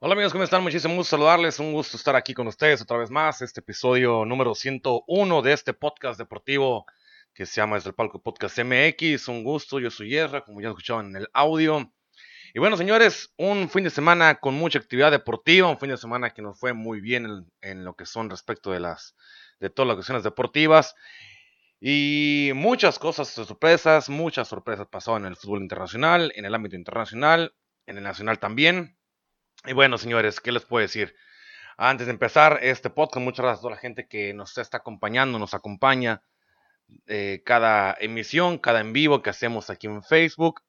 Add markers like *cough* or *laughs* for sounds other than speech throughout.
Hola amigos, ¿cómo están? Muchísimo gusto saludarles, un gusto estar aquí con ustedes otra vez más, este episodio número 101 de este podcast deportivo que se llama Desde el Palco Podcast MX, un gusto, yo soy Yerra, como ya escuchaban en el audio. Y bueno señores, un fin de semana con mucha actividad deportiva, un fin de semana que nos fue muy bien en, lo que son respecto de las de todas las cuestiones deportivas. Y muchas cosas sorpresas, muchas sorpresas pasaron en el fútbol internacional, en el ámbito internacional, en el nacional también. Y bueno, señores, ¿qué les puedo decir? Antes de empezar este podcast, muchas gracias a toda la gente que nos está acompañando, nos acompaña eh, cada emisión, cada en vivo que hacemos aquí en Facebook,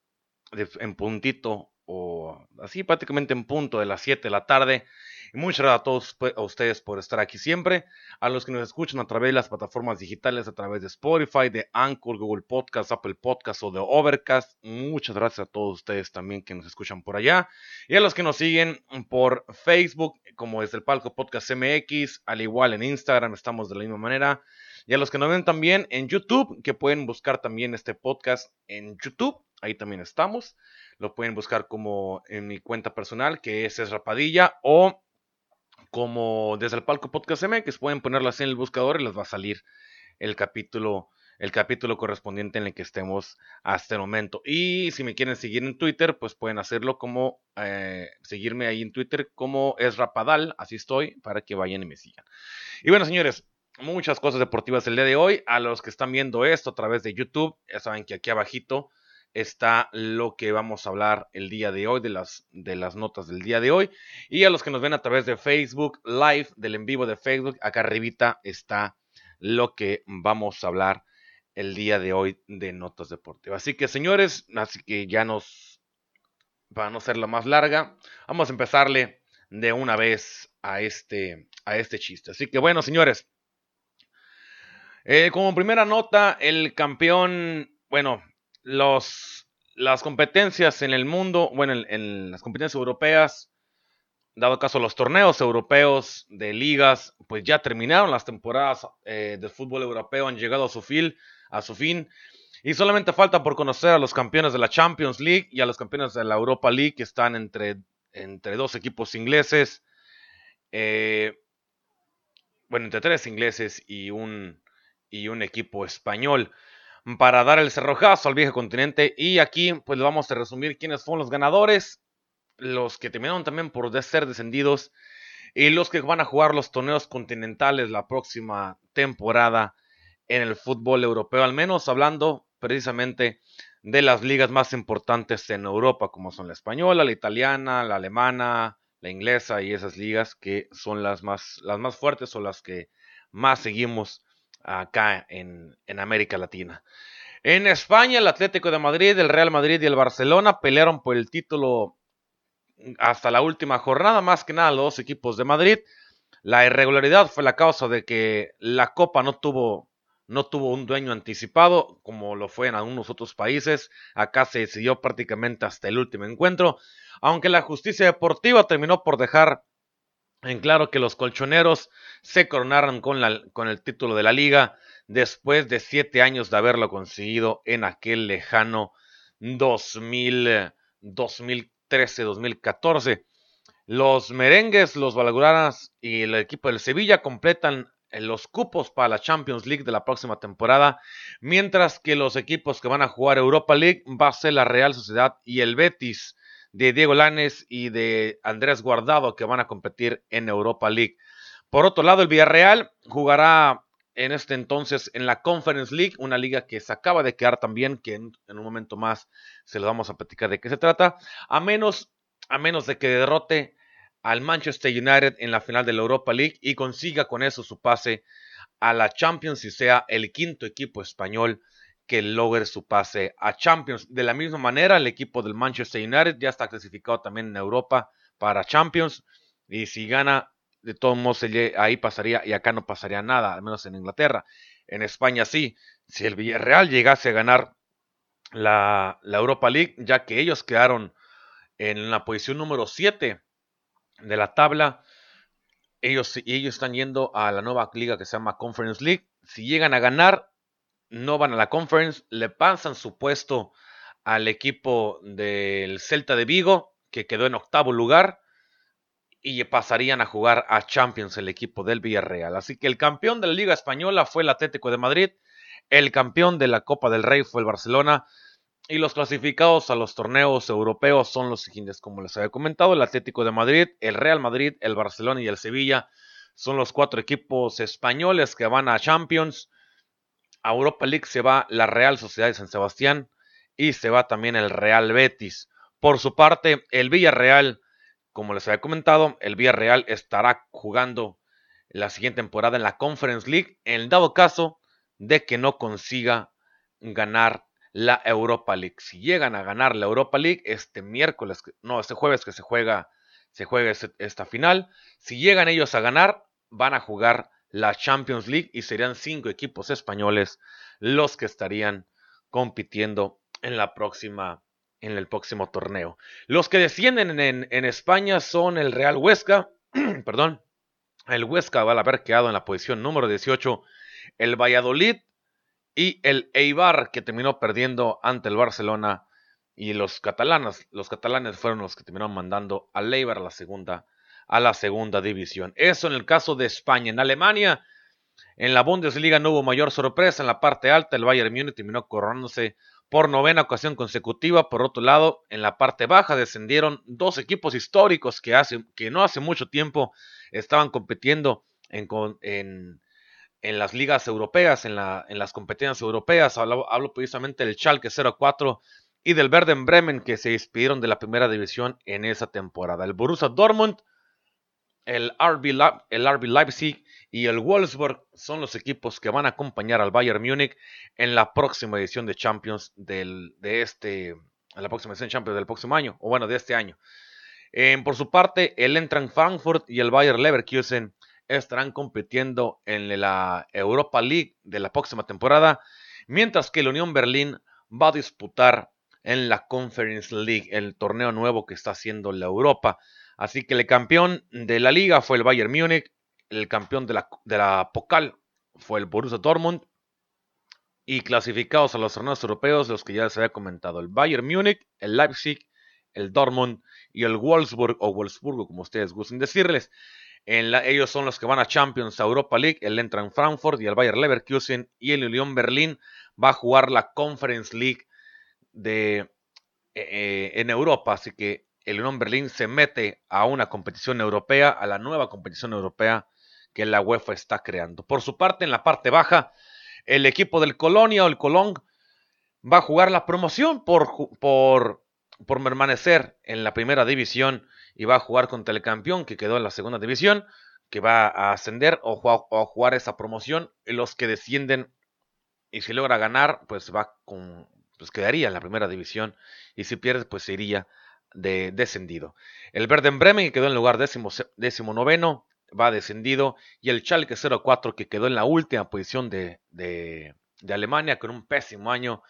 en puntito o así prácticamente en punto de las 7 de la tarde. Y muchas gracias a todos pues, ustedes por estar aquí siempre. A los que nos escuchan a través de las plataformas digitales, a través de Spotify, de Anchor, Google Podcast, Apple Podcast o de Overcast. Muchas gracias a todos ustedes también que nos escuchan por allá. Y a los que nos siguen por Facebook, como desde el Palco Podcast MX, al igual en Instagram estamos de la misma manera. Y a los que nos ven también en YouTube, que pueden buscar también este podcast en YouTube. Ahí también estamos. Lo pueden buscar como en mi cuenta personal, que es Esrapadilla, o como desde el palco podcast MX, pueden ponerlo así en el buscador y les va a salir el capítulo, el capítulo correspondiente en el que estemos hasta el momento. Y si me quieren seguir en Twitter, pues pueden hacerlo como, eh, seguirme ahí en Twitter como es Rapadal, así estoy, para que vayan y me sigan. Y bueno, señores, muchas cosas deportivas el día de hoy. A los que están viendo esto a través de YouTube, ya saben que aquí abajito está lo que vamos a hablar el día de hoy, de las, de las notas del día de hoy. Y a los que nos ven a través de Facebook Live, del en vivo de Facebook, acá arribita está lo que vamos a hablar el día de hoy de notas deportivas. Así que señores, así que ya nos, para no ser la más larga, vamos a empezarle de una vez a este, a este chiste. Así que bueno, señores, eh, como primera nota, el campeón, bueno, los, las competencias en el mundo, bueno, en, las competencias europeas, dado caso los torneos europeos de ligas, pues ya terminaron las temporadas eh, de fútbol europeo, han llegado a su, fin, a su fin. Y solamente falta por conocer a los campeones de la Champions League y a los campeones de la Europa League, que están entre, entre dos equipos ingleses. Eh, bueno, entre tres ingleses y un, y un equipo español para dar el cerrojazo al viejo continente. Y aquí pues vamos a resumir quiénes fueron los ganadores, los que terminaron también por ser descendidos y los que van a jugar los torneos continentales la próxima temporada en el fútbol europeo, al menos hablando precisamente de las ligas más importantes en Europa, como son la española, la italiana, la alemana, la inglesa y esas ligas que son las más, las más fuertes o las que más seguimos acá en, América Latina. En España, el Atlético de Madrid, el Real Madrid y el Barcelona pelearon por el título hasta la última jornada, más que nada los dos equipos de Madrid. La irregularidad fue la causa de que la Copa no tuvo, no tuvo un dueño anticipado, como lo fue en algunos otros países. Acá se decidió prácticamente hasta el último encuentro, aunque la justicia deportiva terminó por dejar en claro que los colchoneros se coronaron con, la, con el título de la liga después de siete años de haberlo conseguido en aquel lejano 2013-2014. Los merengues, los valguranas y el equipo del Sevilla completan los cupos para la Champions League de la próxima temporada, mientras que los equipos que van a jugar Europa League va a ser la Real Sociedad y el Betis de Diego Lanes y de Andrés Guardado que van a competir en Europa League. Por otro lado, el Villarreal jugará en este entonces en la Conference League, una liga que se acaba de quedar también, que en, un momento más se lo vamos a platicar de qué se trata, a menos, a menos de que derrote al Manchester United en la final de la Europa League y consiga con eso su pase a la Champions y sea el quinto equipo español que logre su pase a Champions. De la misma manera, el equipo del Manchester United ya está clasificado también en Europa para Champions. Y si gana de todos modos ahí pasaría y acá no pasaría nada, al menos en Inglaterra. En España sí. Si el Villarreal llegase a ganar la, la Europa League, ya que ellos quedaron en la posición número 7 de la tabla, ellos, ellos están yendo a la nueva liga que se llama Conference League. Si llegan a ganar, no van a la Conference, le pasan su puesto al equipo del Celta de Vigo, que quedó en octavo lugar, y pasarían a jugar a Champions el equipo del Villarreal. Así que el campeón de la Liga Española fue el Atlético de Madrid, el campeón de la Copa del Rey fue el Barcelona, y los clasificados a los torneos europeos son los siguientes, como les había comentado, el Atlético de Madrid, el Real Madrid, el Barcelona y el Sevilla son los cuatro equipos españoles que van a Champions. A Europa League se va la Real Sociedad de San Sebastián y se va también el Real Betis. Por su parte, el Villarreal, como les había comentado, el Villarreal estará jugando la siguiente temporada en la Conference League en dado caso de que no consiga ganar la Europa League. Si llegan a ganar la Europa League este miércoles, no, este jueves que se juega, se juega esta final, si llegan ellos a ganar, van a jugar la Champions League y serían cinco equipos españoles los que estarían compitiendo en la próxima en el próximo torneo. Los que descienden en, en España son el Real Huesca, *clears throat* perdón, el Huesca va a haber quedado en la posición número 18, el Valladolid y el Eibar que terminó perdiendo ante el Barcelona y los catalanes, los catalanes fueron los que terminaron mandando al Eibar a la segunda a la segunda división. Eso en el caso de España. En Alemania, en la Bundesliga no hubo mayor sorpresa. En la parte alta, el Bayern Múnich terminó coronándose por novena ocasión consecutiva. Por otro lado, en la parte baja descendieron dos equipos históricos que, hace, que no hace mucho tiempo estaban compitiendo en, en, en las ligas europeas, en, la, en las competencias europeas. Hablo, precisamente del Schalke 04 y del Verden Bremen que se despidieron de la primera división en esa temporada. El Borussia Dortmund, el RB, Leipzig y el Wolfsburg son los equipos que van a acompañar al Bayern Múnich en la próxima edición de Champions del, de este, en la próxima edición Champions del próximo año, o bueno, de este año. por su parte, el Eintracht Frankfurt y el Bayern Leverkusen estarán compitiendo en la Europa League de la próxima temporada, mientras que el Unión Berlín va a disputar en la Conference League, el torneo nuevo que está haciendo la Europa. Así que el campeón de la liga fue el Bayern Múnich, el campeón de la, de la Pokal fue el Borussia Dortmund y clasificados a los torneos europeos, los que ya les había comentado, el Bayern Múnich, el Leipzig, el Dortmund y el Wolfsburg o Wolfsburgo, como ustedes gusten decirles ellos son los que van a Champions, a Europa League. Él entra en Frankfurt y el Bayer Leverkusen. Y el Unión Berlín va a jugar la Conference League de, eh, eh, en Europa. Así que el Unión Berlín se mete a una competición europea, a la nueva competición europea que la UEFA está creando. Por su parte, en la parte baja, el equipo del Colonia o el Colón va a jugar la promoción por, por, por permanecer en la primera división y va a jugar contra el campeón que quedó en la segunda división, que va a ascender o, a jugar esa promoción. Los que descienden y si logra ganar, pues va con, pues quedaría en la primera división y si pierde, pues se iría de descendido. El Verden Bremen que quedó en lugar décimo, décimo noveno va descendido y el Schalke 04 que quedó en la última posición de, de, de Alemania con un pésimo año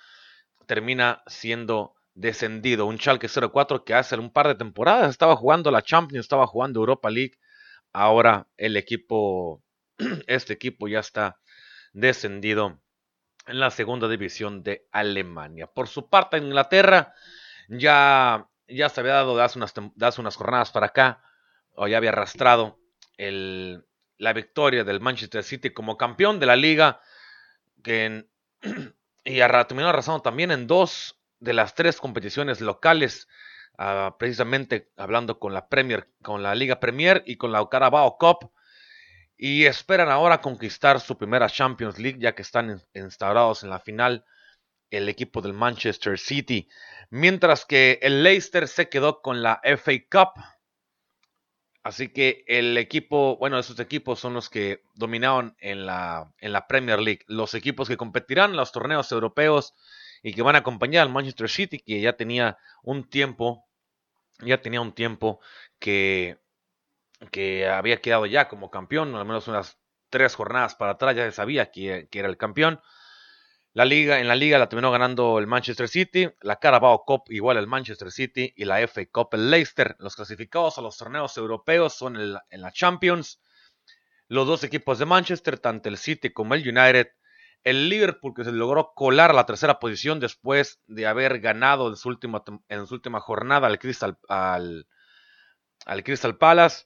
termina siendo descendido. Un Schalke 04 que hace un par de temporadas estaba jugando la Champions, estaba jugando Europa League. Ahora el equipo, *clears throat* este equipo ya está descendido en la segunda división de Alemania. Por su parte, en Inglaterra ya, ya se había dado hace, unas, unas jornadas para acá, o ya había arrastrado el, la victoria del Manchester City como campeón de la liga, que *clears throat* y terminó arrasando también en dos de las tres competiciones locales, ah, precisamente hablando con la Premier, con la Liga Premier y con la Carabao Cup, y esperan ahora conquistar su primera Champions League, ya que están instaurados en la final el equipo del Manchester City, mientras que el Leicester se quedó con la FA Cup. Así que el equipo, bueno, esos equipos son los que dominaron en la, en la Premier League. Los equipos que competirán en los torneos europeos y que van a acompañar al Manchester City, que ya tenía un tiempo, ya tenía un tiempo que, que había quedado ya como campeón, al menos unas tres jornadas para atrás ya se sabía que, que, era el campeón. La liga, en la liga la terminó ganando el Manchester City, la Carabao Cup igual el Manchester City y la FA Cup el Leicester. Los clasificados a los torneos europeos son en la Champions. Los dos equipos de Manchester, tanto el City como el United. El Liverpool que se logró colar a la tercera posición después de haber ganado en su última, en su última jornada al Crystal, al, al Crystal Palace.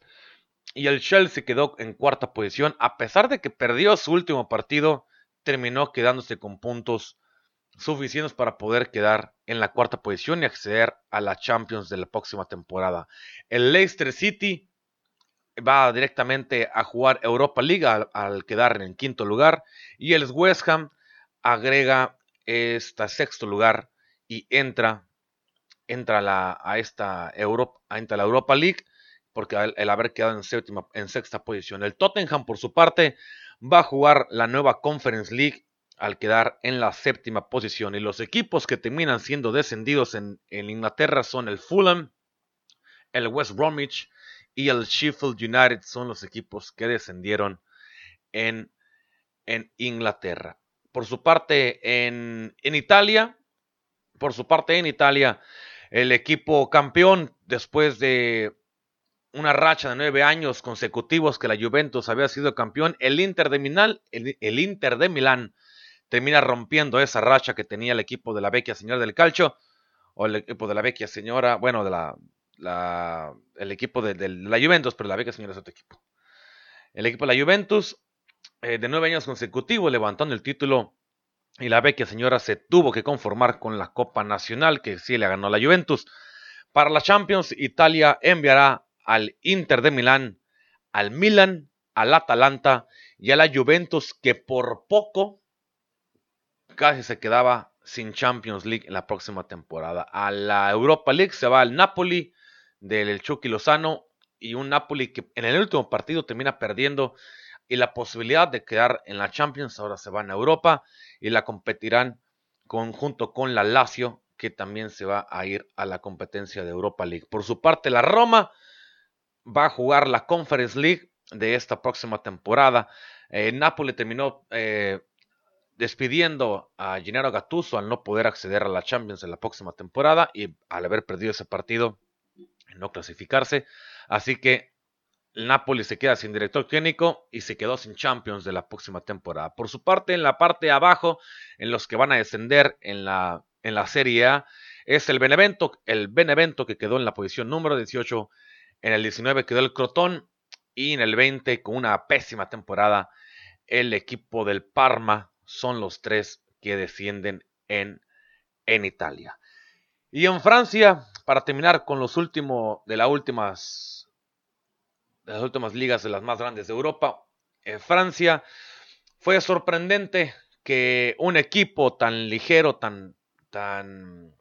Y el Chelsea quedó en cuarta posición. A pesar de que perdió su último partido, terminó quedándose con puntos suficientes para poder quedar en la cuarta posición y acceder a la Champions de la próxima temporada. El Leicester City va directamente a jugar Europa League al, quedar en quinto lugar y el West Ham agrega este sexto lugar y entra entra a esta Europa, entra la Europa League porque el, haber quedado en, séptima, en sexta posición. El Tottenham, por su parte, va a jugar la nueva Conference League al quedar en la séptima posición. Y los equipos que terminan siendo descendidos en, Inglaterra son el Fulham, el West Bromwich y el Sheffield United. Son los equipos que descendieron en, Inglaterra. Por su parte, en Italia, por su parte en Italia, el equipo campeón después de una racha de nueve años consecutivos que la Juventus había sido campeón, el Inter de Milán, el, Inter de Milán termina rompiendo esa racha que tenía el equipo de la vecchia señora del calcio, o el equipo de la vecchia señora, bueno, de la, el equipo de, la Juventus, pero la vecchia señora es otro equipo. El equipo de la Juventus, eh, de nueve años consecutivos, levantando el título, y la vecchia señora se tuvo que conformar con la Copa Nacional, que sí le ganó a la Juventus. Para la Champions, Italia enviará al Inter de Milán, al Milan, al Atalanta y a la Juventus que por poco casi se quedaba sin Champions League en la próxima temporada. A la Europa League se va al Napoli del Chucky Lozano y un Napoli que en el último partido termina perdiendo y la posibilidad de quedar en la Champions ahora se va a Europa y la competirán junto con la Lazio que también se va a ir a la competencia de Europa League. Por su parte la Roma va a jugar la Conference League de esta próxima temporada. Eh, Napoli terminó eh, despidiendo a Gennaro Gattuso al no poder acceder a la Champions en la próxima temporada y al haber perdido ese partido, no clasificarse. Así que el Napoli se queda sin director técnico y se quedó sin Champions de la próxima temporada. Por su parte, en la parte de abajo, en los que van a descender en la, en la Serie A, es el Benevento, el Benevento que quedó en la posición número 18 en el 19 quedó el Crotón y en el 20 con una pésima temporada el equipo del Parma son los tres que descienden en, en Italia. Y en Francia, para terminar con los últimos de las últimas de las últimas ligas de las más grandes de Europa, en Francia fue sorprendente que un equipo tan ligero, tan tan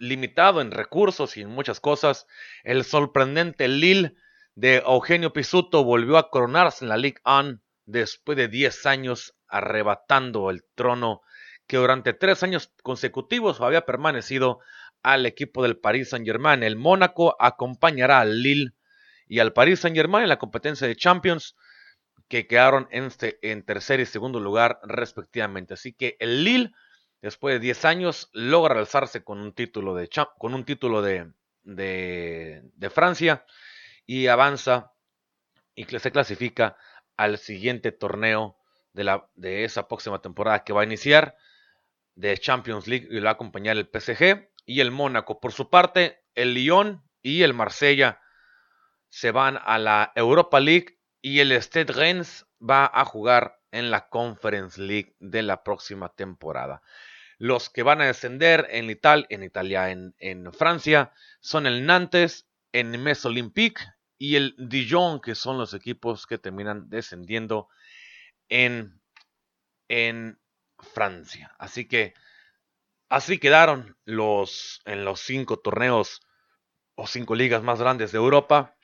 limitado en recursos y en muchas cosas, el sorprendente Lille de Eugenio Pisuto volvió a coronarse en la Ligue 1 después de 10 años arrebatando el trono que durante tres años consecutivos había permanecido al equipo del Paris Saint-Germain. El Mónaco acompañará al Lille y al Paris Saint-Germain en la competencia de Champions que quedaron en, este, en tercer y segundo lugar respectivamente. Así que el Lille después de 10 años, logra alzarse con un título de, con un título de, de, Francia y avanza y se clasifica al siguiente torneo de, la, de esa próxima temporada que va a iniciar de Champions League y lo va a acompañar el PSG y el Mónaco. Por su parte, el Lyon y el Marsella se van a la Europa League y el Stade Rennes va a jugar en la Conference League de la próxima temporada. Los que van a descender en, en Italia, en, Francia, son el Nantes, en Mes Olympique y el Dijon, que son los equipos que terminan descendiendo en, en Francia. Así que así quedaron los en los cinco torneos o cinco ligas más grandes de Europa.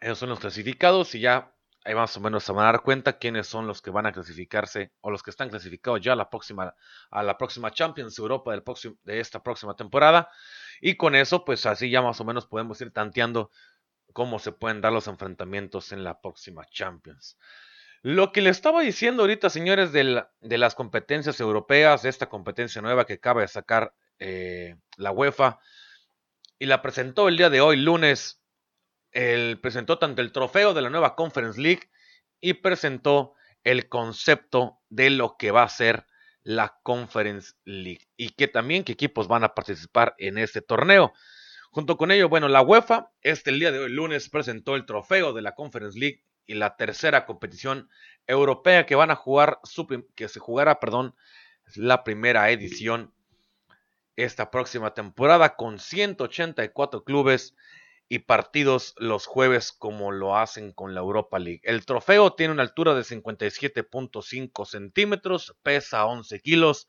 Esos son los clasificados y ya ahí más o menos se van a dar cuenta quiénes son los que van a clasificarse o los que están clasificados ya a la próxima, a la próxima Champions Europa del de esta próxima temporada. Y con eso, pues así ya más o menos podemos ir tanteando cómo se pueden dar los enfrentamientos en la próxima Champions. Lo que le estaba diciendo ahorita, señores, de, las competencias europeas, esta competencia nueva que acaba de sacar eh, la UEFA, y la presentó el día de hoy, lunes, el, presentó tanto el trofeo de la nueva Conference League y presentó el concepto de lo que va a ser la Conference League y que también qué equipos van a participar en este torneo. Junto con ello, bueno, la UEFA este el día de hoy lunes presentó el trofeo de la Conference League y la tercera competición europea que van a jugar, que se jugará, perdón, la primera edición esta próxima temporada con 184 clubes y partidos los jueves como lo hacen con la Europa League. El trofeo tiene una altura de 57.5 centímetros, pesa 11 kilos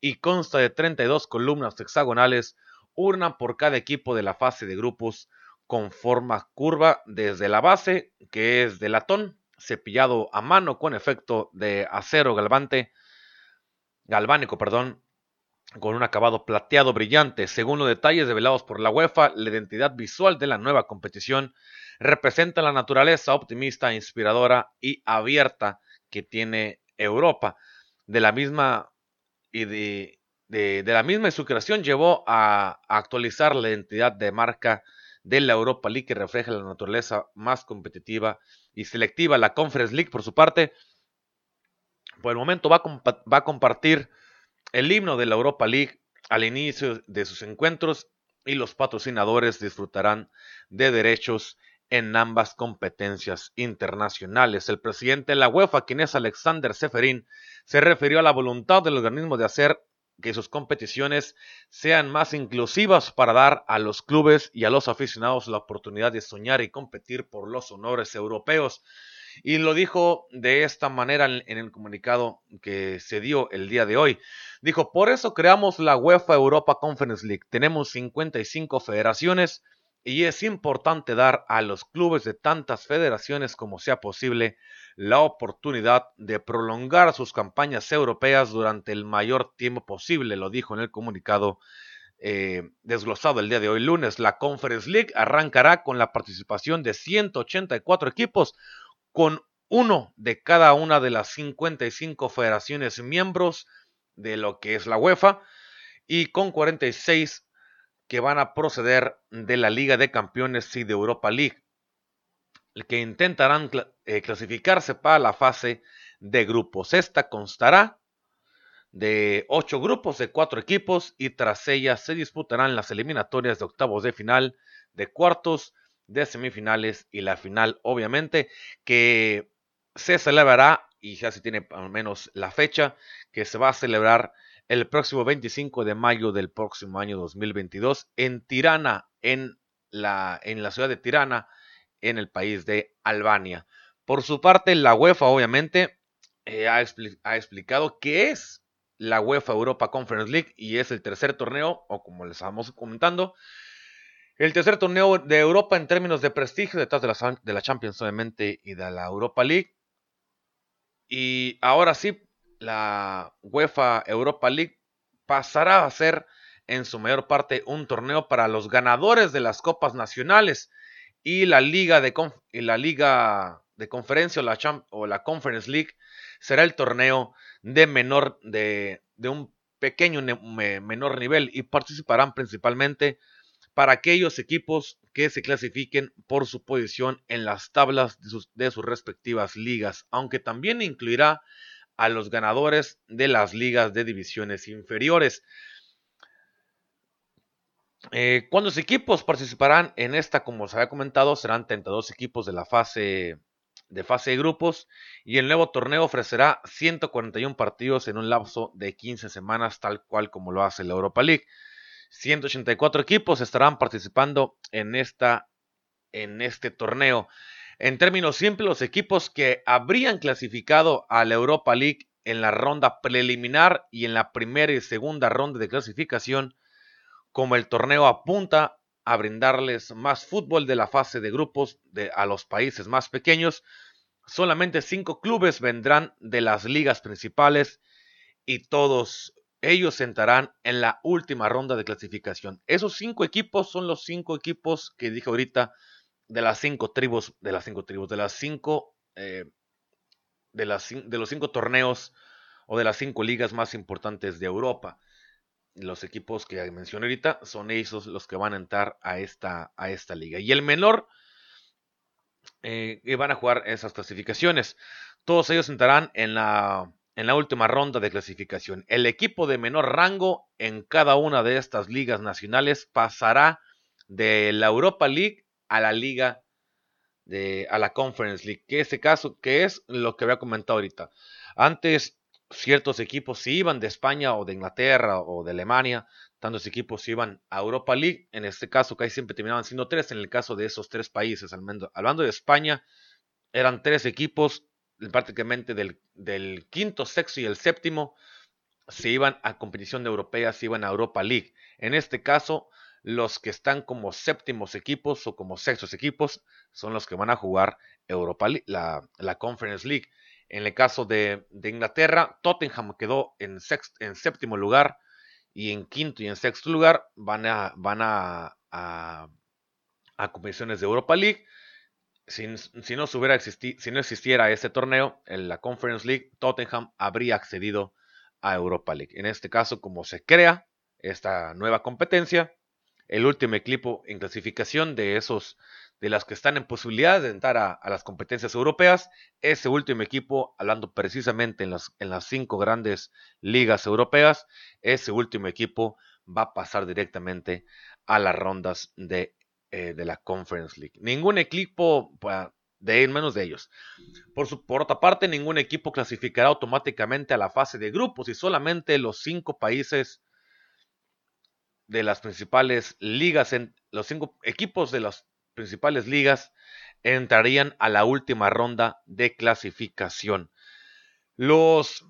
y consta de 32 columnas hexagonales, una por cada equipo de la fase de grupos con forma curva desde la base, que es de latón, cepillado a mano con efecto de acero galvante, galvánico, perdón, con un acabado plateado brillante. Según los detalles revelados por la UEFA, la identidad visual de la nueva competición representa la naturaleza optimista, inspiradora y abierta que tiene Europa. De la misma y de, de, la misma su creación llevó a, actualizar la identidad de marca de la Europa League que refleja la naturaleza más competitiva y selectiva. La Conference League, por su parte, por el momento va va a compartir el himno de la Europa League al inicio de sus encuentros y los patrocinadores disfrutarán de derechos en ambas competencias internacionales. El presidente de la UEFA, quien es Alexander Seferin, se refirió a la voluntad del organismo de hacer que sus competiciones sean más inclusivas para dar a los clubes y a los aficionados la oportunidad de soñar y competir por los honores europeos. Y lo dijo de esta manera en el comunicado que se dio el día de hoy. Dijo, por eso creamos la UEFA Europa Conference League. Tenemos 55 federaciones y es importante dar a los clubes de tantas federaciones como sea posible la oportunidad de prolongar sus campañas europeas durante el mayor tiempo posible, lo dijo en el comunicado eh, desglosado el día de hoy lunes. La Conference League arrancará con la participación de 184 equipos, con uno de cada una de las 55 federaciones miembros de lo que es la UEFA y con 46 que van a proceder de la Liga de Campeones y de Europa League, que intentarán eh, clasificarse para la fase de grupos. Esta constará de ocho grupos de cuatro equipos y tras ella se disputarán las eliminatorias de octavos de final, de cuartos, de semifinales y la final, obviamente, que se celebrará, y ya se tiene al menos la fecha, que se va a celebrar el próximo 25 de mayo del próximo año 2022 en Tirana, en la, en la ciudad de Tirana, en el país de Albania. Por su parte, la UEFA obviamente eh, ha, explicado que es la UEFA Europa Conference League y es el tercer torneo, o como les estamos comentando, el tercer torneo de Europa en términos de prestigio, detrás de la, de la Champions obviamente y de la Europa League. Y ahora sí, la UEFA Europa League pasará a ser en su mayor parte un torneo para los ganadores de las copas nacionales y la liga de, la liga de conferencia o la, o la Conference League será el torneo de menor de, de un pequeño menor nivel y participarán principalmente para aquellos equipos que se clasifiquen por su posición en las tablas de sus, respectivas ligas, aunque también incluirá a los ganadores de las ligas de divisiones inferiores. Eh, ¿Cuántos equipos participarán en esta? Como se había comentado, serán 32 equipos de la fase de fase de grupos y el nuevo torneo ofrecerá 141 partidos en un lapso de 15 semanas, tal cual como lo hace la Europa League. 184 equipos estarán participando en, esta, en este torneo. En términos simples, los equipos que habrían clasificado a la Europa League en la ronda preliminar y en la primera y segunda ronda de clasificación, como el torneo apunta a brindarles más fútbol de la fase de grupos de, a los países más pequeños, solamente cinco clubes vendrán de las ligas principales y todos ellos entrarán en la última ronda de clasificación. Esos cinco equipos son los cinco equipos que dije ahorita de las cinco tribus, de las cinco tribus, de las cinco, eh, de, las, de los cinco torneos o de las cinco ligas más importantes de Europa. Los equipos que mencioné ahorita son esos los que van a entrar a esta, a esta liga. Y el menor eh, que van a jugar esas clasificaciones. Todos ellos entrarán en la, en la última ronda de clasificación. El equipo de menor rango en cada una de estas ligas nacionales pasará de la Europa League a la liga de a la Conference League, que caso que es lo que había comentado ahorita. Antes ciertos equipos si iban de España o de Inglaterra o de Alemania, tantos equipos iban a Europa League, en este caso casi siempre terminaban siendo tres, en el caso de esos tres países, hablando de España, eran tres equipos prácticamente del, quinto, sexto y el séptimo, se iban a competición europea, se iban a Europa League. En este caso, los que están como séptimos equipos o como sextos equipos son los que van a jugar Europa la, la Conference League. En el caso de, Inglaterra, Tottenham quedó en, en, séptimo lugar y en quinto y en sexto lugar van a, van a, a, competiciones de Europa League. Si, no hubiera si no existiera ese torneo, en la Conference League, Tottenham habría accedido a Europa League. En este caso, como se crea esta nueva competencia, el último equipo en clasificación de esos de las que están en posibilidad de entrar a, las competencias europeas. Ese último equipo, hablando precisamente en las, en las cinco grandes ligas europeas, ese último equipo va a pasar directamente a las rondas de, eh, de la Conference League. Ningún equipo, de menos de ellos. Por, su, por otra parte, ningún equipo clasificará automáticamente a la fase de grupos y solamente los cinco países de las principales ligas, los cinco equipos de las principales ligas entrarían a la última ronda de clasificación. Los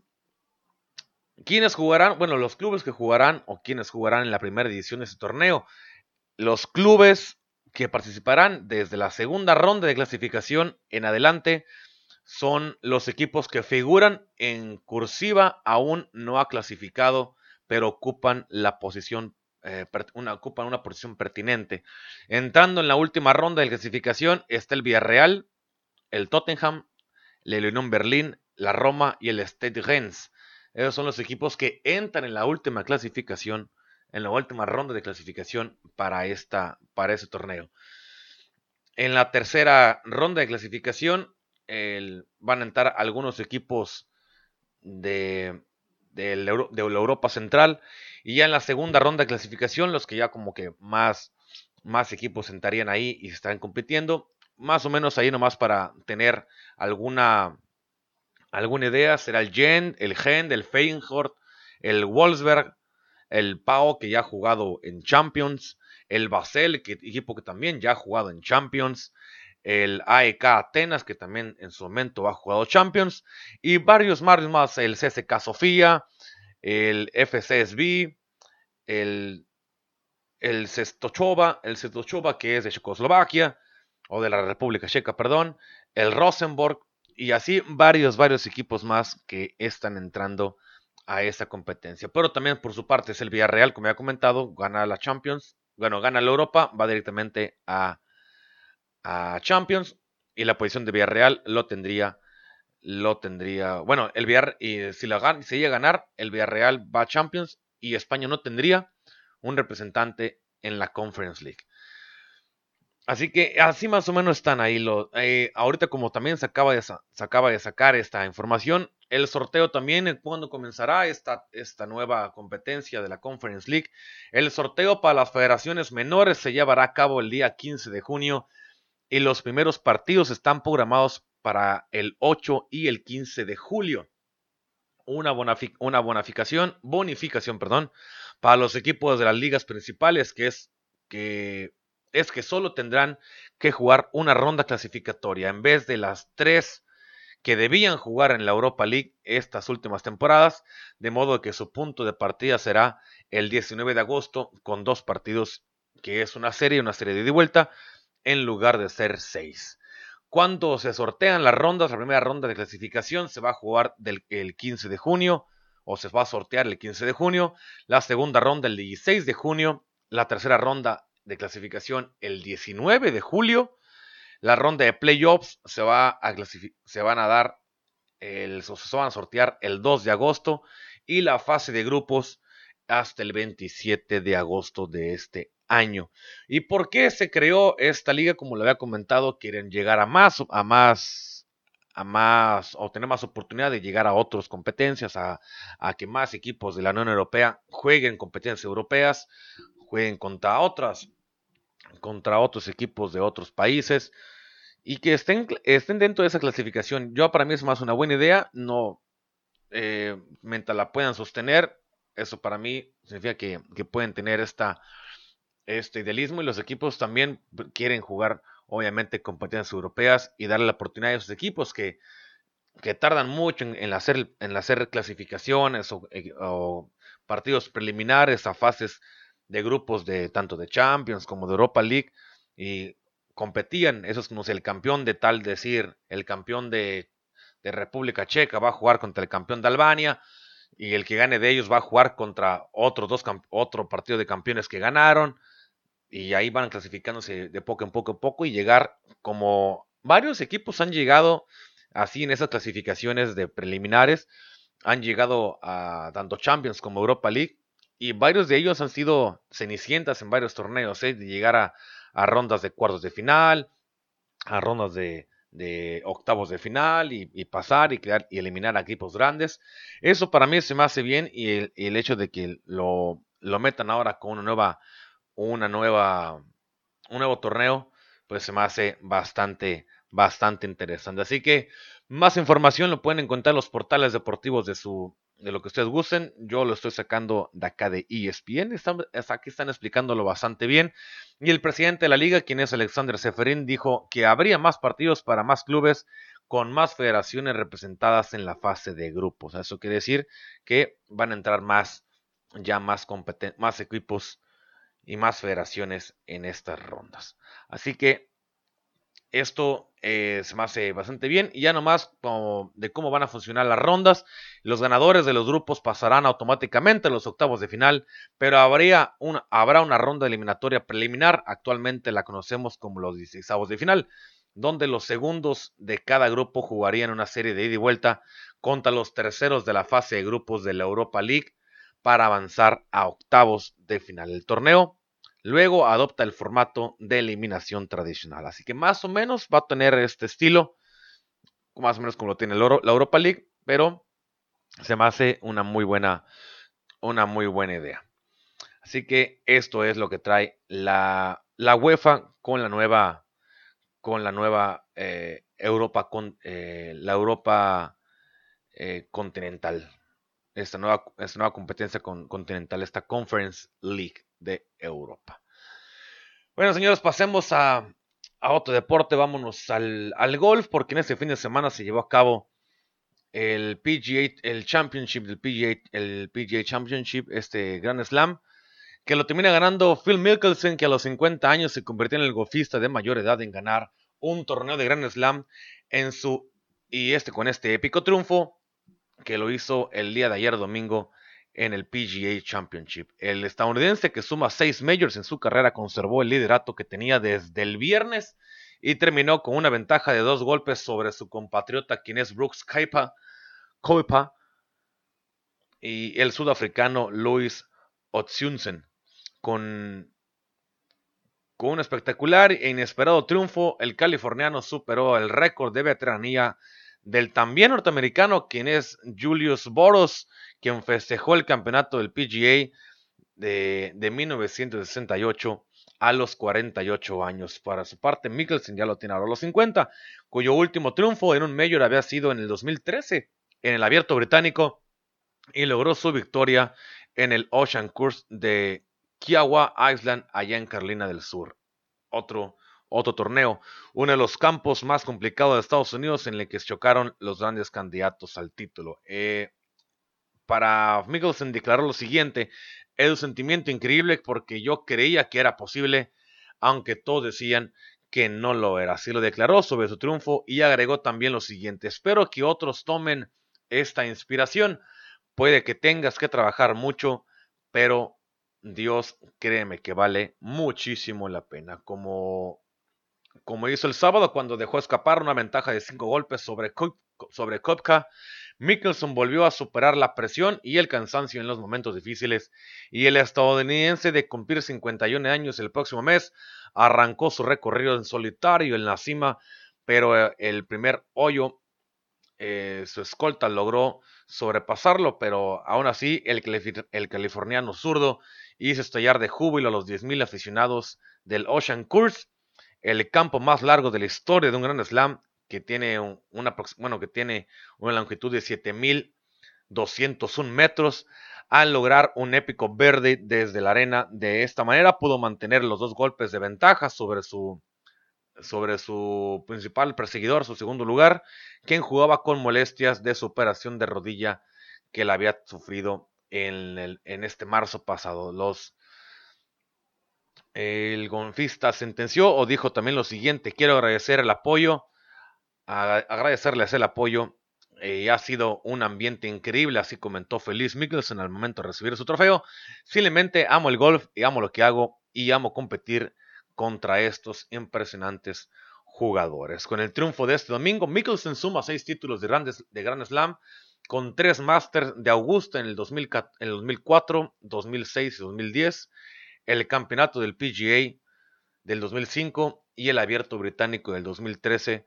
quienes jugarán, bueno, los clubes que jugarán o quienes jugarán en la primera edición de este torneo, los clubes que participarán desde la segunda ronda de clasificación en adelante son los equipos que figuran en cursiva aún no ha clasificado, pero ocupan la posición eh, una, ocupan una posición pertinente. Entrando en la última ronda de clasificación está el Villarreal, el Tottenham, el Unión Berlín, la Roma y el Stade Rennes. Esos son los equipos que entran en la última clasificación, en la última ronda de clasificación para, esta, para este torneo. En la tercera ronda de clasificación van a entrar algunos equipos de, de, la, Europa Central. Y ya en la segunda ronda de clasificación, los que ya como que más, más equipos entrarían ahí y estarán compitiendo. Más o menos ahí nomás para tener alguna, alguna idea. Será el Gen, el Gen, el Feyenoord, el Wolfsberg, el Pau que ya ha jugado en Champions, el Basel, que, equipo que también ya ha jugado en Champions, el AEK Atenas, que también en su momento ha jugado Champions, y varios más, el CSK Sofía, el FCSB, el, el Sestochova, el Sestochova que es de Checoslovaquia, o de la República Checa, perdón, el Rosenborg, y así varios, varios equipos más que están entrando a esta competencia. Pero también por su parte es el Villarreal, como ya he comentado, gana la Champions, bueno, gana la Europa, va directamente a a Champions y la posición de Villarreal lo tendría lo tendría, bueno, el Villarreal, y si la si llega a ganar, el Villarreal va a Champions y España no tendría un representante en la Conference League. Así que así más o menos están ahí. Lo, eh, ahorita como también se acaba, de, se acaba, de, sacar esta información, el sorteo también, cuando comenzará esta, esta nueva competencia de la Conference League? El sorteo para las federaciones menores se llevará a cabo el día 15 de junio y los primeros partidos están programados para el 8 y el 15 de julio. Una, una bonificación, bonificación perdón, para los equipos de las ligas principales, que es que, es que solo tendrán que jugar una ronda clasificatoria en vez de las tres que debían jugar en la Europa League estas últimas temporadas, de modo que su punto de partida será el 19 de agosto con dos partidos, que es una serie, una serie de ida y vuelta, en lugar de ser 6. Cuando se sortean las rondas, la primera ronda de clasificación se va a jugar del, el 15 de junio o se va a sortear el 15 de junio, la segunda ronda el 16 de junio, la tercera ronda de clasificación el 19 de julio La ronda de playoffs se, va a se van a dar, el, se van a sortear el 2 de agosto y la fase de grupos hasta el 27 de agosto de este año. ¿Y por qué se creó esta liga? Como lo había comentado, quieren llegar a más, a más, a más, o tener más oportunidad de llegar a otras competencias, a, a que más equipos de la Unión Europea jueguen competencias europeas, jueguen contra otras, contra otros equipos de otros países y que estén, estén dentro de esa clasificación. Yo para mí es más una buena idea, no, eh, mientras la puedan sostener, eso para mí significa que, que pueden tener esta este idealismo y los equipos también quieren jugar obviamente competencias europeas y darle la oportunidad a esos equipos que, que tardan mucho en, hacer, en hacer clasificaciones eh, o, partidos preliminares a fases de grupos de tanto de Champions como de Europa League y competían, eso es como el campeón de tal decir, el campeón de, de República Checa va a jugar contra el campeón de Albania y el que gane de ellos va a jugar contra dos otro partido de campeones que ganaron y ahí van clasificándose de poco en poco en poco y llegar como varios equipos han llegado así en esas clasificaciones de preliminares, han llegado a tanto Champions como Europa League y varios de ellos han sido cenicientas en varios torneos, ¿eh? de llegar a, rondas de cuartos de final, a rondas de, octavos de final y, pasar y, crear, y eliminar a equipos grandes. Eso para mí se me hace bien y el, el hecho de que lo, lo metan ahora con una nueva una nueva, un nuevo torneo, pues se me hace bastante, bastante interesante. Así que más información lo pueden encontrar en los portales deportivos de su de lo que ustedes gusten. Yo lo estoy sacando de acá de ESPN. Están, aquí están explicándolo bastante bien. Y el presidente de la liga, quien es Alexander Seferin, dijo que habría más partidos para más clubes con más federaciones representadas en la fase de grupos. Eso quiere decir que van a entrar más, ya más, más equipos y más federaciones en estas rondas. Así que esto eh, se me hace bastante bien. Y ya nomás de cómo van a funcionar las rondas. Los ganadores de los grupos pasarán automáticamente a los octavos de final, pero habría habrá una ronda eliminatoria preliminar. Actualmente la conocemos como los 16 de final, donde los segundos de cada grupo jugarían una serie de ida y vuelta contra los terceros de la fase de grupos de la Europa League para avanzar a octavos de final. El torneo luego adopta el formato de eliminación tradicional. Así que más o menos va a tener este estilo, más o menos como lo tiene la Europa League, pero se me hace una muy buena, una muy buena idea. Así que esto es lo que trae la, la UEFA con la nueva, con la nueva eh, Europa, con, eh, la Europa eh, continental esta nueva, esta nueva competencia continental, esta Conference League de Europa. Bueno, señores, pasemos a, otro deporte. Vámonos al, golf, porque en este fin de semana se llevó a cabo el PGA, el Championship del PGA, el PGA Championship, este Grand Slam, que lo termina ganando Phil Mickelson, que a los 50 años se convirtió en el golfista de mayor edad en ganar un torneo de Grand Slam en su y este con este épico triunfo que lo hizo el día de ayer domingo en el PGA Championship. El estadounidense que suma seis majors en su carrera conservó el liderato que tenía desde el viernes y terminó con una ventaja de dos golpes sobre su compatriota quien es Brooks Koipa, y el sudafricano Louis Otsunsen. Con, con un espectacular e inesperado triunfo, el californiano superó el récord de veteranía del también norteamericano, quien es Julius Boros, quien festejó el campeonato del PGA de, de 1968 a los 48 años. Para su parte, Mickelson ya lo tiene ahora a los 50, cuyo último triunfo en un Major había sido en el 2013 en el Abierto Británico y logró su victoria en el Ocean Course de Kiowa Island allá en Carolina del Sur. Otro otro torneo, uno de los campos más complicados de Estados Unidos en el que chocaron los grandes candidatos al título. Eh, para Mickelson declaró lo siguiente, es un sentimiento increíble porque yo creía que era posible, aunque todos decían que no lo era. Así lo declaró sobre su triunfo y agregó también lo siguiente, espero que otros tomen esta inspiración. Puede que tengas que trabajar mucho, pero Dios créeme que vale muchísimo la pena. Como como hizo el sábado cuando dejó escapar una ventaja de cinco golpes sobre, sobre Kopka. Mickelson volvió a superar la presión y el cansancio en los momentos difíciles y el estadounidense de cumplir 51 años el próximo mes arrancó su recorrido en solitario en la cima, pero eh, el primer hoyo eh, su escolta logró sobrepasarlo, pero aún así el, el californiano zurdo hizo estallar de júbilo a los 10.000 aficionados del Ocean Course, el campo más largo de la historia de un Grand Slam que tiene, una, bueno, que tiene una longitud de 7.201 metros. Al lograr un épico verde desde la arena de esta manera, pudo mantener los dos golpes de ventaja sobre su, sobre su principal perseguidor, su segundo lugar, quien jugaba con molestias de su operación de rodilla que la había sufrido en, el, en este marzo pasado. Los, el golfista sentenció o dijo también lo siguiente, quiero agradecer el apoyo, agradecerles el apoyo, eh, ha sido un ambiente increíble, así comentó Feliz Mickelson al momento de recibir su trofeo. Simplemente amo el golf y amo lo que hago y amo competir contra estos impresionantes jugadores. Con el triunfo de este domingo, Mickelson suma seis títulos de, de Grand Slam, con tres Masters de Augusta en el, 2004, 2006 y 2010, el campeonato del PGA del 2005 y el abierto británico del 2013.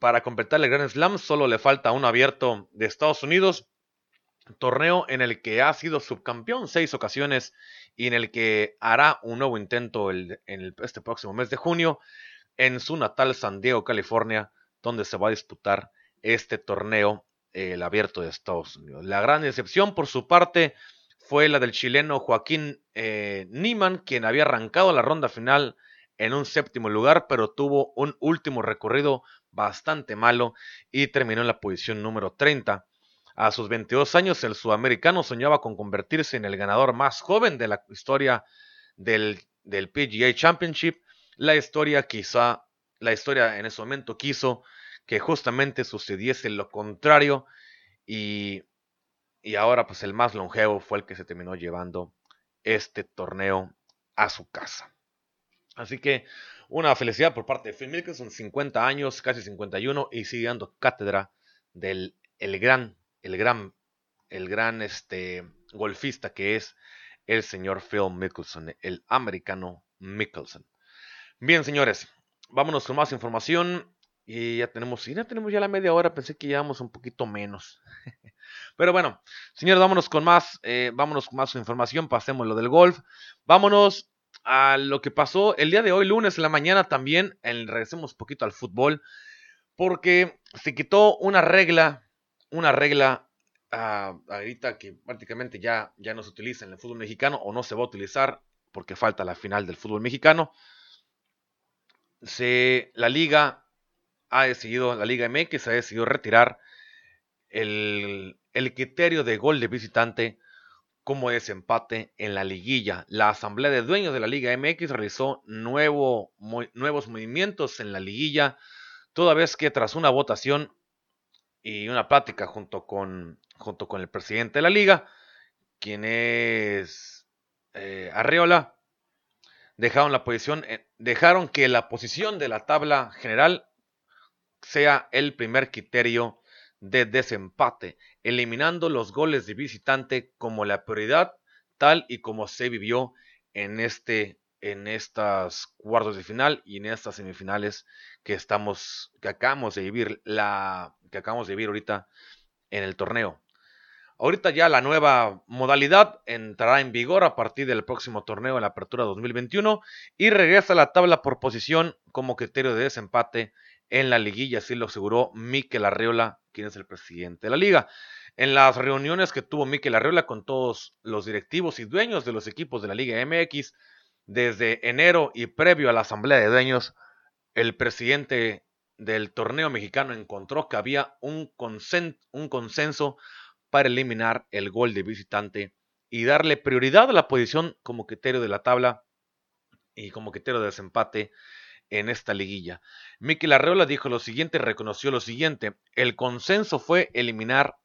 Para completar el Grand Slam solo le falta un abierto de Estados Unidos, torneo en el que ha sido subcampeón seis ocasiones y en el que hará un nuevo intento en este próximo mes de junio en su natal San Diego, California, donde se va a disputar este torneo, el abierto de Estados Unidos. La gran excepción por su parte fue la del chileno Joaquín eh, quien había arrancado la ronda final en un séptimo lugar, pero tuvo un último recorrido bastante malo y terminó en la posición número 30. A sus 22 años, el sudamericano soñaba con convertirse en el ganador más joven de la historia del, del PGA Championship. La historia quizá, la historia en ese momento quiso que justamente sucediese lo contrario y, y ahora pues el más longevo fue el que se terminó llevando este torneo a su casa. Así que una felicidad por parte de Phil Mickelson, 50 años, casi 51, y sigue dando cátedra del el gran el gran, el gran este, golfista que es el señor Phil Mickelson, el americano Mickelson. Bien, señores, vámonos con más información. Y ya tenemos, ya tenemos ya la media hora, pensé que llevamos un poquito menos. *laughs* Pero bueno, señores, vámonos con más, eh, vámonos con más información, pasemos lo del golf. Vámonos a lo que pasó el día de hoy, lunes en la mañana también, regresemos un poquito al fútbol, porque se quitó una regla una regla ah, ahorita que prácticamente ya, ya no se utiliza en el fútbol mexicano o no se va a utilizar porque falta la final del fútbol mexicano. Se, la liga ha decidido, la Liga MX ha decidido retirar el, criterio de gol de visitante como desempate en la liguilla. La Asamblea de Dueños de la Liga MX realizó nuevo, nuevos movimientos en la liguilla, toda vez que tras una votación y una plática junto con, junto con el presidente de la liga, quien es eh, Arreola, dejaron la posición, eh, dejaron que la posición de la tabla general sea el primer criterio de desempate, eliminando los goles de visitante como la prioridad, tal y como se vivió en este en estas cuartos de final y en estas semifinales que estamos que acabamos de vivir la que acabamos de vivir ahorita en el torneo. Ahorita ya la nueva modalidad entrará en vigor a partir del próximo torneo en la Apertura 2021 y regresa a la tabla por posición como criterio de desempate en la liguilla, así lo aseguró Miquel Arreola, quien es el presidente de la liga. En las reuniones que tuvo Miquel Arreola con todos los directivos y dueños de los equipos de la Liga MX, desde enero y previo a la asamblea de dueños, el presidente del torneo mexicano encontró que había un, un consenso para eliminar el gol de visitante y darle prioridad a la posición como criterio de la tabla y como criterio de desempate en esta liguilla. Miquel Arreola dijo lo siguiente, reconoció lo siguiente, el consenso fue eliminar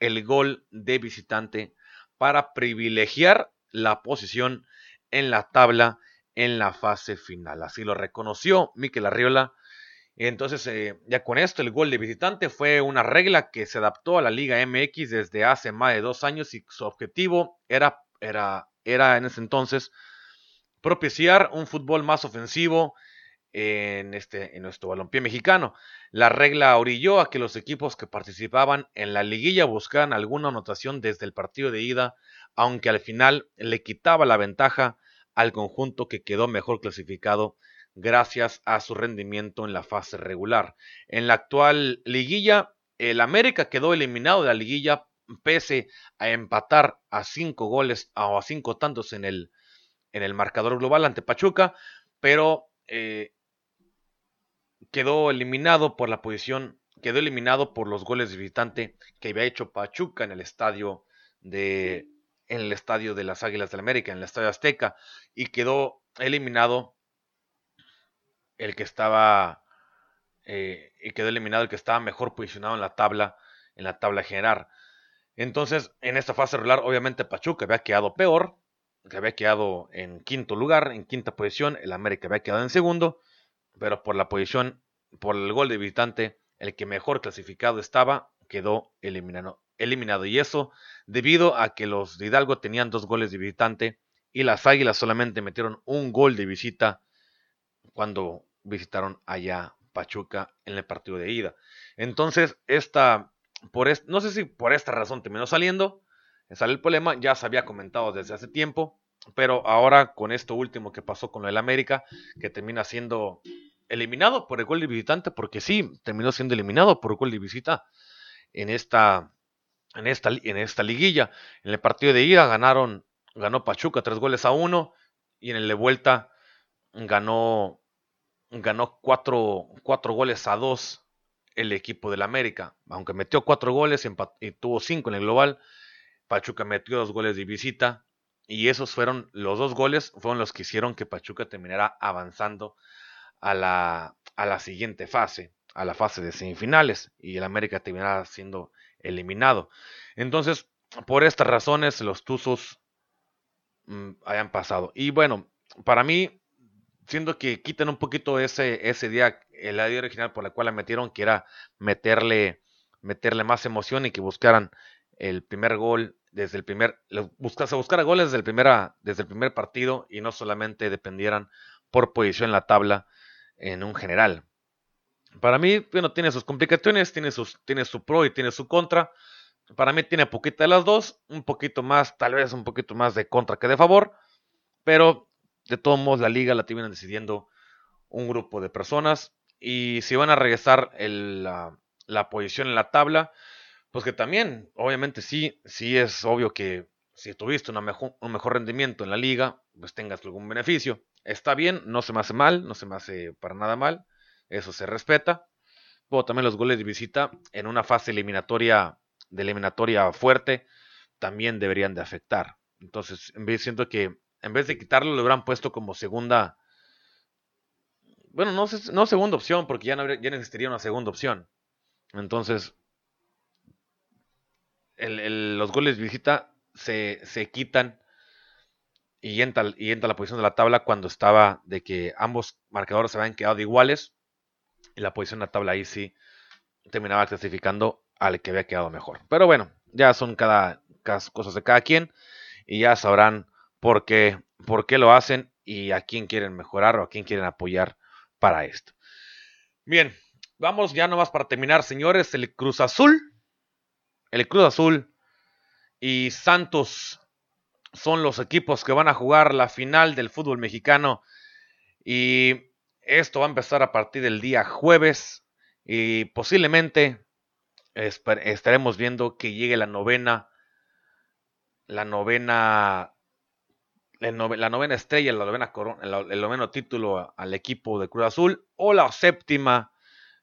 el gol de visitante para privilegiar la posición en la tabla en la fase final. Así lo reconoció Miquel Arriola. Entonces, eh, ya con esto, el gol de visitante fue una regla que se adaptó a la Liga MX desde hace más de dos años y su objetivo era, era, era en ese entonces propiciar un fútbol más ofensivo en, este, en nuestro balompié mexicano. La regla orilló a que los equipos que participaban en la liguilla buscaran alguna anotación desde el partido de ida, aunque al final le quitaba la ventaja al conjunto que quedó mejor clasificado gracias a su rendimiento en la fase regular. En la actual liguilla, el América quedó eliminado de la liguilla pese a empatar a cinco goles o a cinco tantos en el, en el marcador global ante Pachuca, pero eh, quedó eliminado por la posición, quedó eliminado por los goles de visitante que había hecho Pachuca en el estadio de en el estadio de las Águilas del América, en el estadio Azteca, y quedó eliminado el que estaba eh, y quedó eliminado el que estaba mejor posicionado en la tabla, en la tabla general. Entonces, en esta fase regular, obviamente Pachuca había quedado peor, había quedado en quinto lugar, en quinta posición, el América había quedado en segundo, pero por la posición, por el gol de visitante, el que mejor clasificado estaba quedó eliminado. eliminado. Y eso debido a que los de Hidalgo tenían dos goles de visitante y las Águilas solamente metieron un gol de visita cuando visitaron allá Pachuca en el partido de ida. Entonces, esta, por no sé si por esta razón terminó saliendo, sale el problema, ya se había comentado desde hace tiempo, pero ahora con esto último que pasó con el América, que termina siendo eliminado por el gol de visitante, porque sí, terminó siendo eliminado por el gol de visita en esta, en esta, en esta liguilla. En el partido de ida ganaron, ganó Pachuca tres goles a uno y en el de vuelta ganó, ganó cuatro, cuatro goles a dos el equipo del América. Aunque metió cuatro goles y, tuvo cinco en el global, Pachuca metió dos goles de visita y esos fueron los dos goles, fueron los que hicieron que Pachuca terminara avanzando a la, a la siguiente fase, a la fase de semifinales, y el América terminará siendo eliminado. Entonces, por estas razones, los Tuzos mm, hayan pasado. Y bueno, para mí, siendo que quitan un poquito ese, ese día, el día original por la cual la metieron, que era meterle, meterle más emoción y que buscaran el primer gol desde el primer, buscase goles desde el, primera, desde el primer partido y no solamente dependieran por posición en la tabla en un general. Para mí, bueno, tiene sus complicaciones, tiene, sus, tiene su pro y tiene su contra. Para mí tiene poquita de las dos, un poquito más, tal vez un poquito más de contra que de favor, pero de todos modos la liga la tienen decidiendo un grupo de personas y si van a regresar la, la, posición en la tabla, pues que también, obviamente sí, sí es obvio que si tuviste mejor, un mejor rendimiento en la liga, pues tengas algún beneficio. Está bien, no se me hace mal, no se me hace para nada mal, eso se respeta. Pero también los goles de visita en una fase eliminatoria, de eliminatoria fuerte, también deberían de afectar. Entonces, siento que en vez de quitarlo, lo hubieran puesto como segunda. Bueno, no, no segunda opción, porque ya no, ya existiría una segunda opción. Entonces, los goles de visita se, se quitan y entra, y entra la posición de la tabla cuando estaba de que ambos marcadores se habían quedado iguales y la posición de la tabla ahí sí terminaba clasificando al que había quedado mejor. Pero bueno, ya son cada, cosas de cada quien y ya sabrán por qué, por qué lo hacen y a quién quieren mejorar o a quién quieren apoyar para esto. Bien, vamos ya nomás para terminar, señores, el Cruz Azul. El Cruz Azul y Santos son los equipos que van a jugar la final del fútbol mexicano. Y esto va a empezar a partir del día jueves. Y posiblemente estaremos viendo que llegue la novena. La novena. La novena estrella, la novena el noveno título al equipo de Cruz Azul. O la séptima.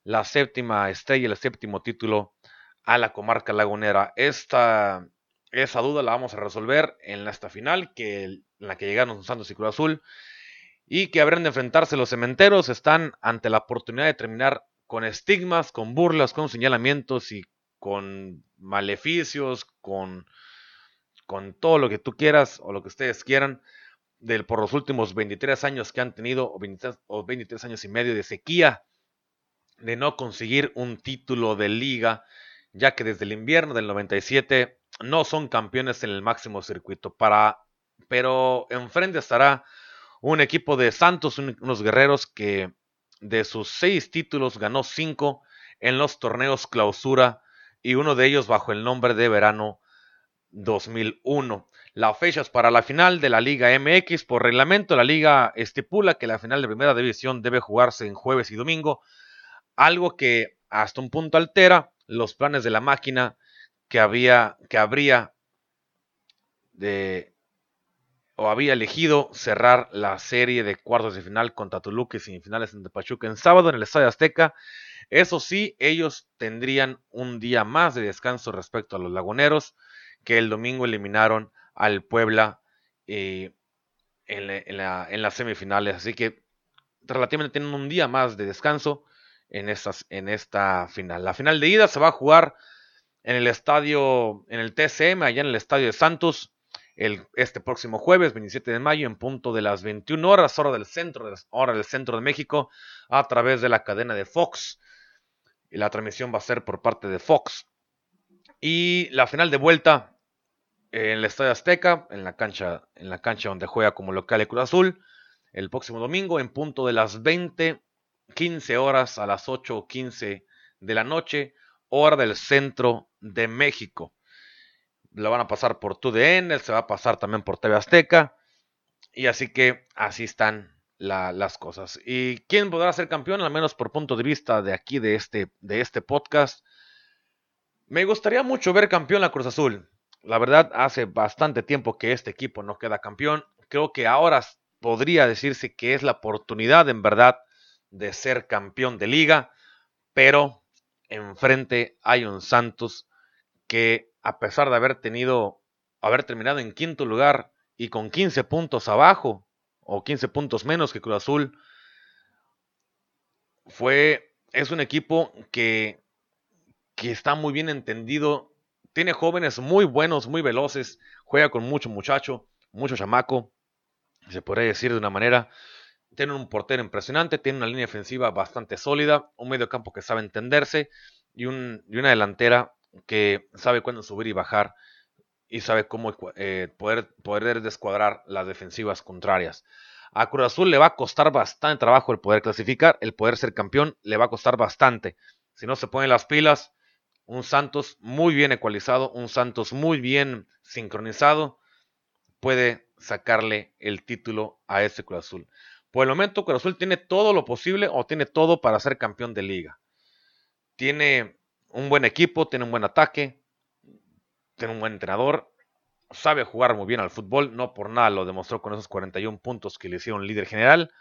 La séptima estrella, el séptimo título a la comarca lagunera. Esta esa duda la vamos a resolver en esta final, que, en la que llegaron Santos y Cruz Azul, y que habrán de enfrentarse los cementeros, están ante la oportunidad de terminar con estigmas, con burlas, con señalamientos y con maleficios, con, con todo lo que tú quieras o lo que ustedes quieran, por los últimos 23 años que han tenido, o 23, años y medio de sequía, de no conseguir un título de liga, ya que desde el invierno del 97 no son campeones en el máximo circuito. Para, pero enfrente estará un equipo de Santos, unos guerreros que de sus seis títulos ganó cinco en los torneos clausura y uno de ellos bajo el nombre de verano 2001. Las fechas para la final de la Liga MX, por reglamento, la liga estipula que la final de primera división debe jugarse en jueves y domingo, algo que hasta un punto altera los planes de la máquina que había que habría de o había elegido cerrar la serie de cuartos de final contra Toluca y semifinales de Pachuca en sábado en el Estadio Azteca. Eso sí, ellos tendrían un día más de descanso respecto a los laguneros, que el domingo eliminaron al Puebla eh, en, las semifinales. Así que relativamente tienen un día más de descanso en, esta final. La final de ida se va a jugar en el estadio, en el TCM, allá en el estadio de Santos, el, este próximo jueves, 27 de mayo, en punto de las 21 horas, hora del centro, hora del centro de México, a través de la cadena de Fox. Y la transmisión va a ser por parte de Fox. Y la final de vuelta en el Estadio Azteca, en la cancha, en la cancha donde juega como local el Cruz Azul, el próximo domingo en punto de las 20, 15 horas a las 8 15 de la noche, hora del centro de México. Lo van a pasar por TUDN, se va a pasar también por TV Azteca. Y así que así están las cosas. ¿Y quién podrá ser campeón? Al menos por punto de vista de aquí, de este, de este podcast. Me gustaría mucho ver campeón la Cruz Azul. La verdad, hace bastante tiempo que este equipo no queda campeón. Creo que ahora podría decirse que es la oportunidad en verdad de ser campeón de liga, pero enfrente hay un Santos que a pesar de haber tenido, haber terminado en quinto lugar y con 15 puntos abajo o 15 puntos menos que Cruz Azul, fue, es un equipo que, que está muy bien entendido tiene jóvenes muy buenos, muy veloces. Juega con mucho muchacho, mucho chamaco. Se podría decir de una manera. Tiene un portero impresionante. Tiene una línea ofensiva bastante sólida. Un medio campo que sabe entenderse. Y, una delantera que sabe cuándo subir y bajar. Y sabe cómo eh, poder, poder descuadrar las defensivas contrarias. A Cruz Azul le va a costar bastante trabajo el poder clasificar, el poder ser campeón, le va a costar bastante. Si no se ponen las pilas, un Santos muy bien ecualizado, un Santos muy bien sincronizado, puede sacarle el título a ese Cruz Azul. Por el momento, Cruz tiene todo lo posible o tiene todo para ser campeón de liga. Tiene un buen equipo, tiene un buen ataque, tiene un buen entrenador, sabe jugar muy bien al fútbol, no por nada lo demostró con esos 41 puntos que le hicieron líder general,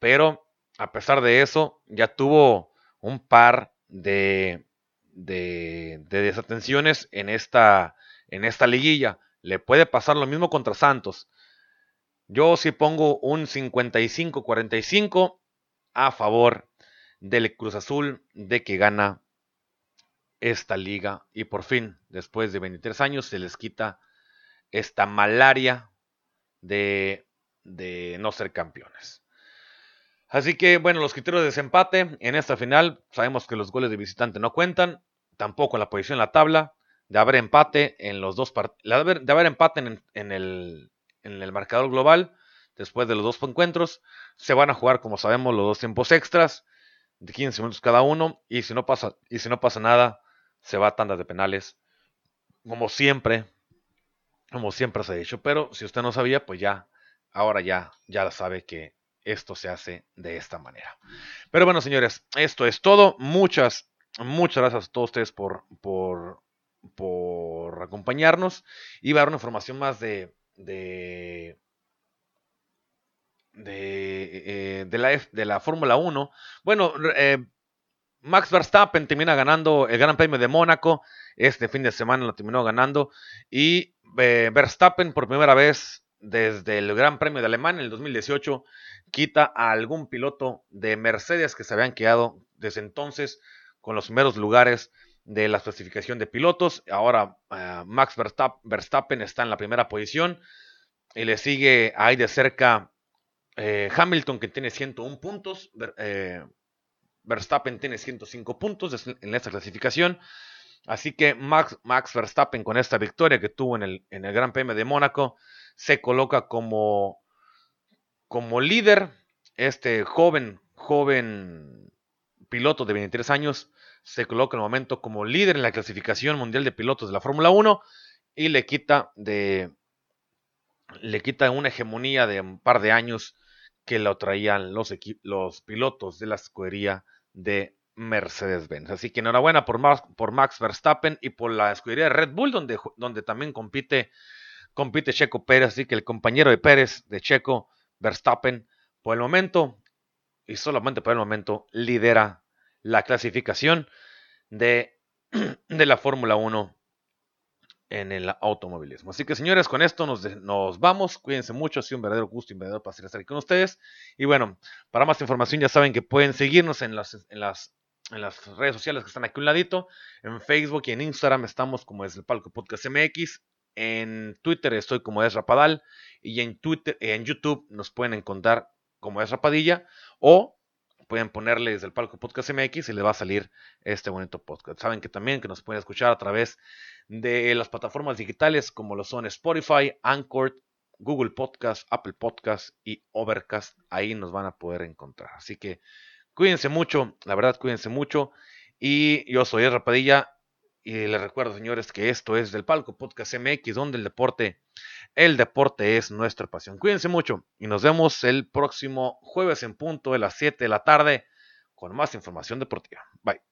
pero a pesar de eso, ya tuvo un par de de, desatenciones en esta, en esta liguilla. Le puede pasar lo mismo contra Santos. Yo sí pongo un 55-45 a favor del Cruz Azul de que gana esta liga y por fin, después de 23 años, se les quita esta malaria de, de no ser campeones. Así que, bueno, los criterios de desempate en esta final, sabemos que los goles de visitante no cuentan, tampoco la posición en la tabla, de haber empate en los dos haber, de haber empate en, el, en el marcador global, después de los dos encuentros, se van a jugar, como sabemos, los dos tiempos extras, de 15 minutos cada uno, y si no pasa, y si no pasa nada, se va a tandas de penales, como siempre, como siempre se ha dicho. Pero si usted no sabía, pues ya, ahora ya, ya sabe que esto se hace de esta manera. Pero bueno, señores, esto es todo. Muchas, muchas gracias a todos ustedes por, por, por acompañarnos. Iba a dar una información más de, de, de, eh, la, de la Fórmula 1. Bueno, eh, Max Verstappen termina ganando el Gran Premio de Mónaco. Este fin de semana lo terminó ganando. Y eh, Verstappen por primera vez desde el Gran Premio de Alemania en el 2018 quita a algún piloto de Mercedes que se habían quedado desde entonces con los primeros lugares de la clasificación de pilotos. Ahora eh, Max Verstappen está en la primera posición. y le sigue ahí de cerca eh, Hamilton que tiene 101 puntos. Eh, Verstappen tiene 105 puntos en esta clasificación. Así que Max, Max, Verstappen con esta victoria que tuvo en el, en el Gran Premio de Mónaco se coloca como, como líder. Este joven, joven piloto de 23 años se coloca en el momento como líder en la clasificación mundial de pilotos de la Fórmula 1 y le quita de le quita una hegemonía de un par de años que lo traían los, los pilotos de la escudería de Mercedes-Benz. Así que enhorabuena por Max, por Max Verstappen y por la escudería de Red Bull, donde, donde también compite, compite Checo Pérez. Así que el compañero de Pérez, de Checo, Verstappen, por el momento, y solamente por el momento, lidera la clasificación de, *clears throat* de la Fórmula 1 en el automovilismo. Así que señores, con esto nos, nos vamos. Cuídense mucho, ha sido un verdadero gusto y un verdadero placer estar aquí con ustedes. Y bueno, para más información ya saben que pueden seguirnos en las, en las, en las redes sociales que están aquí a un ladito. En Facebook y en Instagram estamos como es el Palco Podcast MX. En Twitter estoy como es Rapadal. Y en, Twitter, en YouTube nos pueden encontrar como es Rapadilla. O pueden ponerle desde el palco Podcast MX y les va a salir este bonito podcast. Saben que también que nos pueden escuchar a través de las plataformas digitales como lo son Spotify, Anchor, Google Podcast, Apple Podcast y Overcast. Ahí nos van a poder encontrar. Así que cuídense mucho, la verdad cuídense mucho. Y yo soy Rapadilla y les recuerdo, señores, que esto es del Palco Podcast MX, donde el deporte, el deporte es nuestra pasión. Cuídense mucho y nos vemos el próximo jueves en punto de las 7 de la tarde con más información deportiva. Bye.